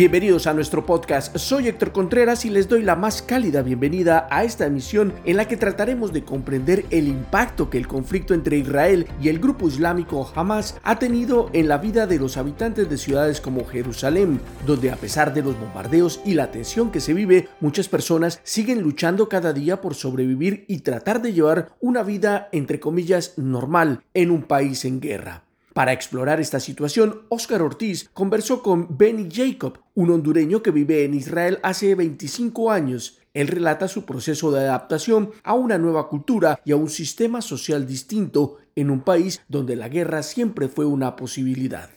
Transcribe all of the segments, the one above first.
Bienvenidos a nuestro podcast, soy Héctor Contreras y les doy la más cálida bienvenida a esta emisión en la que trataremos de comprender el impacto que el conflicto entre Israel y el grupo islámico Hamas ha tenido en la vida de los habitantes de ciudades como Jerusalén, donde a pesar de los bombardeos y la tensión que se vive, muchas personas siguen luchando cada día por sobrevivir y tratar de llevar una vida entre comillas normal en un país en guerra. Para explorar esta situación, Oscar Ortiz conversó con Benny Jacob, un hondureño que vive en Israel hace 25 años. Él relata su proceso de adaptación a una nueva cultura y a un sistema social distinto en un país donde la guerra siempre fue una posibilidad.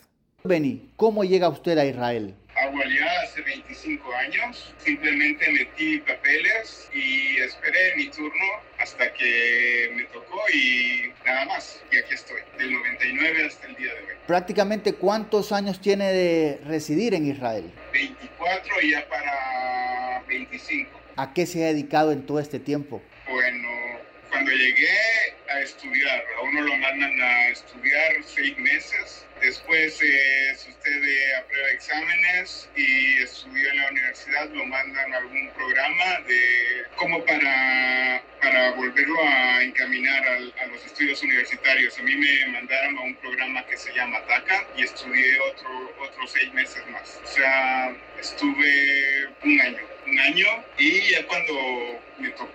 Benny, ¿cómo llega usted a Israel? ya hace 25 años. Simplemente metí papeles y esperé mi turno hasta que me tocó y nada más. Y aquí estoy, del 99 hasta el día de hoy. Prácticamente cuántos años tiene de residir en Israel? 24 y ya para 25. ¿A qué se ha dedicado en todo este tiempo? Bueno, cuando llegué a estudiar, a uno lo mandan a estudiar seis meses Después, eh, si usted eh, aprueba exámenes y estudia en la universidad, lo mandan a algún programa de como para, para volverlo a encaminar a los estudios universitarios. A mí me mandaron a un programa que se llama TACA y estudié otro, otros seis meses más. O sea, estuve un año un año y ya cuando,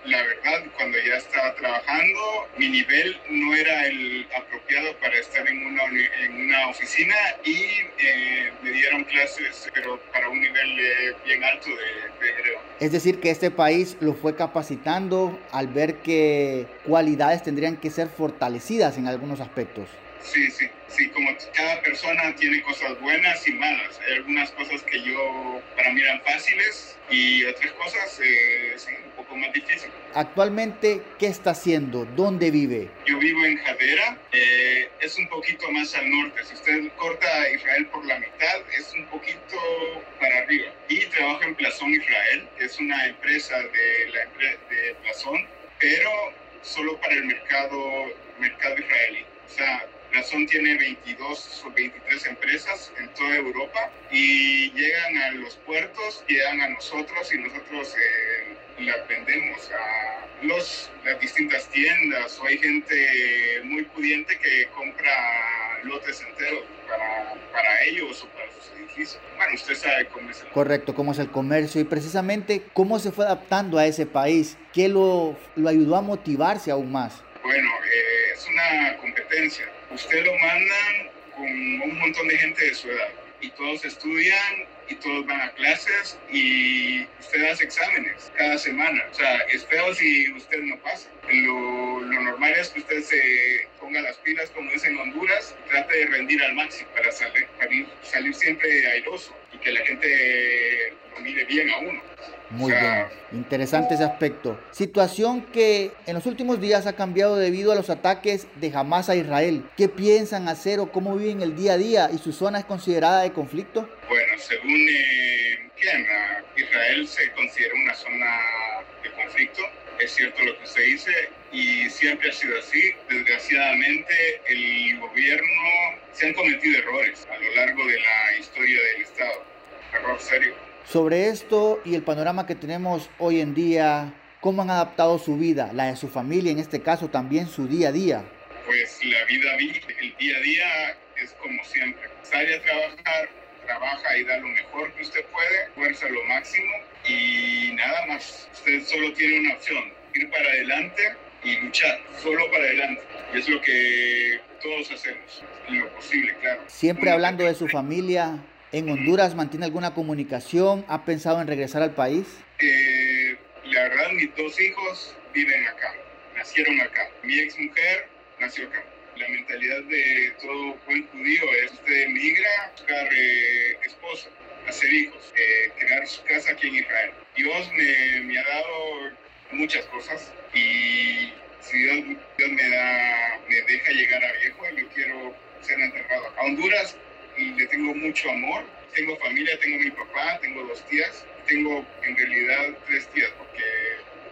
la verdad, cuando ya estaba trabajando, mi nivel no era el apropiado para estar en una, en una oficina y eh, me dieron clases, pero para un nivel eh, bien alto de, de Es decir, que este país lo fue capacitando al ver que cualidades tendrían que ser fortalecidas en algunos aspectos. Sí, sí, sí, como cada persona tiene cosas buenas y malas. Hay algunas cosas que yo, para mí eran fáciles y otras cosas eh, son un poco más difíciles. Actualmente, ¿qué está haciendo? ¿Dónde vive? Yo vivo en Jadera, eh, es un poquito más al norte. Si usted corta Israel por la mitad, es un poquito para arriba. Y trabajo en Plazón Israel, que es una empresa de, la, de Plazón, pero solo para el mercado, mercado israelí. O sea, Razón tiene 22 o 23 empresas en toda Europa y llegan a los puertos, llegan a nosotros y nosotros eh, las vendemos a los, las distintas tiendas o hay gente muy pudiente que compra lotes enteros para, para ellos o para sus edificios. Bueno, usted sabe cómo es el Correcto, cómo es el comercio y precisamente cómo se fue adaptando a ese país, qué lo, lo ayudó a motivarse aún más. Bueno, eh, es una competencia usted lo mandan con un montón de gente de su edad y todos estudian y todos van a clases y usted hace exámenes cada semana. O sea, es feo si usted no pasa. Lo, normal es que usted se ponga las pilas, como dicen en Honduras, y trate de rendir al máximo para salir, para salir siempre airoso y que la gente lo mire bien a uno. Muy bien, interesante ese aspecto. Situación que en los últimos días ha cambiado debido a los ataques de Hamas a Israel. ¿Qué piensan hacer o cómo viven el día a día y su zona es considerada de conflicto? Bueno, según eh, Israel se considera una zona de conflicto. Es cierto lo que usted dice y siempre ha sido así. Desgraciadamente el gobierno se han cometido errores a lo largo de la historia del Estado. Error serio sobre esto y el panorama que tenemos hoy en día, ¿cómo han adaptado su vida, la de su familia, en este caso también su día a día? Pues la vida, el día a día es como siempre. Sale a trabajar, trabaja y da lo mejor que usted puede, fuerza lo máximo y nada más. Usted solo tiene una opción, ir para adelante y luchar, solo para adelante. Es lo que todos hacemos, lo posible, claro. Siempre hablando de su familia, ¿En Honduras mantiene alguna comunicación? ¿Ha pensado en regresar al país? Eh, la verdad, mis dos hijos viven acá, nacieron acá. Mi ex mujer nació acá. La mentalidad de todo buen judío es usted emigra, buscar eh, esposa, hacer hijos, eh, crear su casa aquí en Israel. Dios me, me ha dado muchas cosas y si Dios, Dios, me, da, me deja llegar a viejo, yo quiero ser enterrado acá. A Honduras le tengo mucho amor. Tengo familia, tengo mi papá, tengo dos tías, tengo en realidad tres tías porque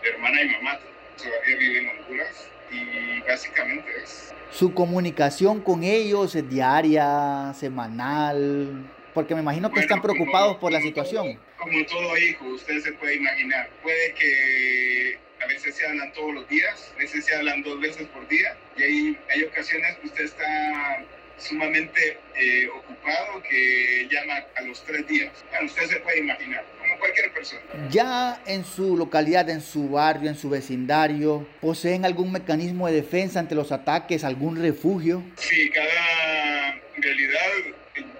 hermana y mamá todavía viven en Honduras y básicamente es... Su comunicación con ellos es diaria, semanal, porque me imagino que están preocupados por la situación. como todo hijo, usted se puede imaginar. Puede que a veces se hablan todos los días, a veces se hablan dos veces por día, y hay, hay ocasiones que usted está sumamente eh, ocupado que llama a los tres días. Bueno, usted se puede imaginar, como cualquier persona. Ya en su localidad, en su barrio, en su vecindario, ¿poseen algún mecanismo de defensa ante los ataques, algún refugio? Sí, cada realidad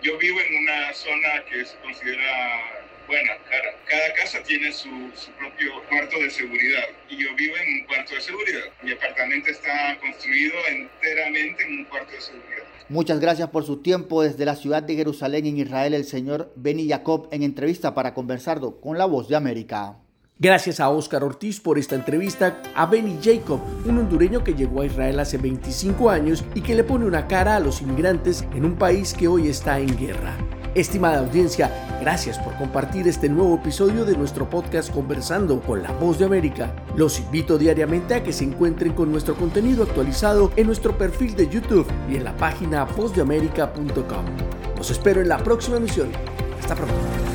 yo vivo en una zona que se considera bueno, cada, cada casa tiene su, su, propio cuarto de seguridad y yo vivo en un cuarto de seguridad. Mi apartamento está construido enteramente en un cuarto de seguridad. Muchas gracias por su tiempo desde la ciudad de Jerusalén en Israel, el señor Benny Jacob en entrevista para conversarlo con la voz de América. Gracias a Oscar Ortiz por esta entrevista a Benny Jacob, un hondureño que llegó a Israel hace 25 años y que le pone una cara a los inmigrantes en un país que hoy está en guerra. Estimada audiencia, gracias por compartir este nuevo episodio de nuestro podcast Conversando con la Voz de América. Los invito diariamente a que se encuentren con nuestro contenido actualizado en nuestro perfil de YouTube y en la página vozdeamerica.com. Los espero en la próxima emisión. Hasta pronto.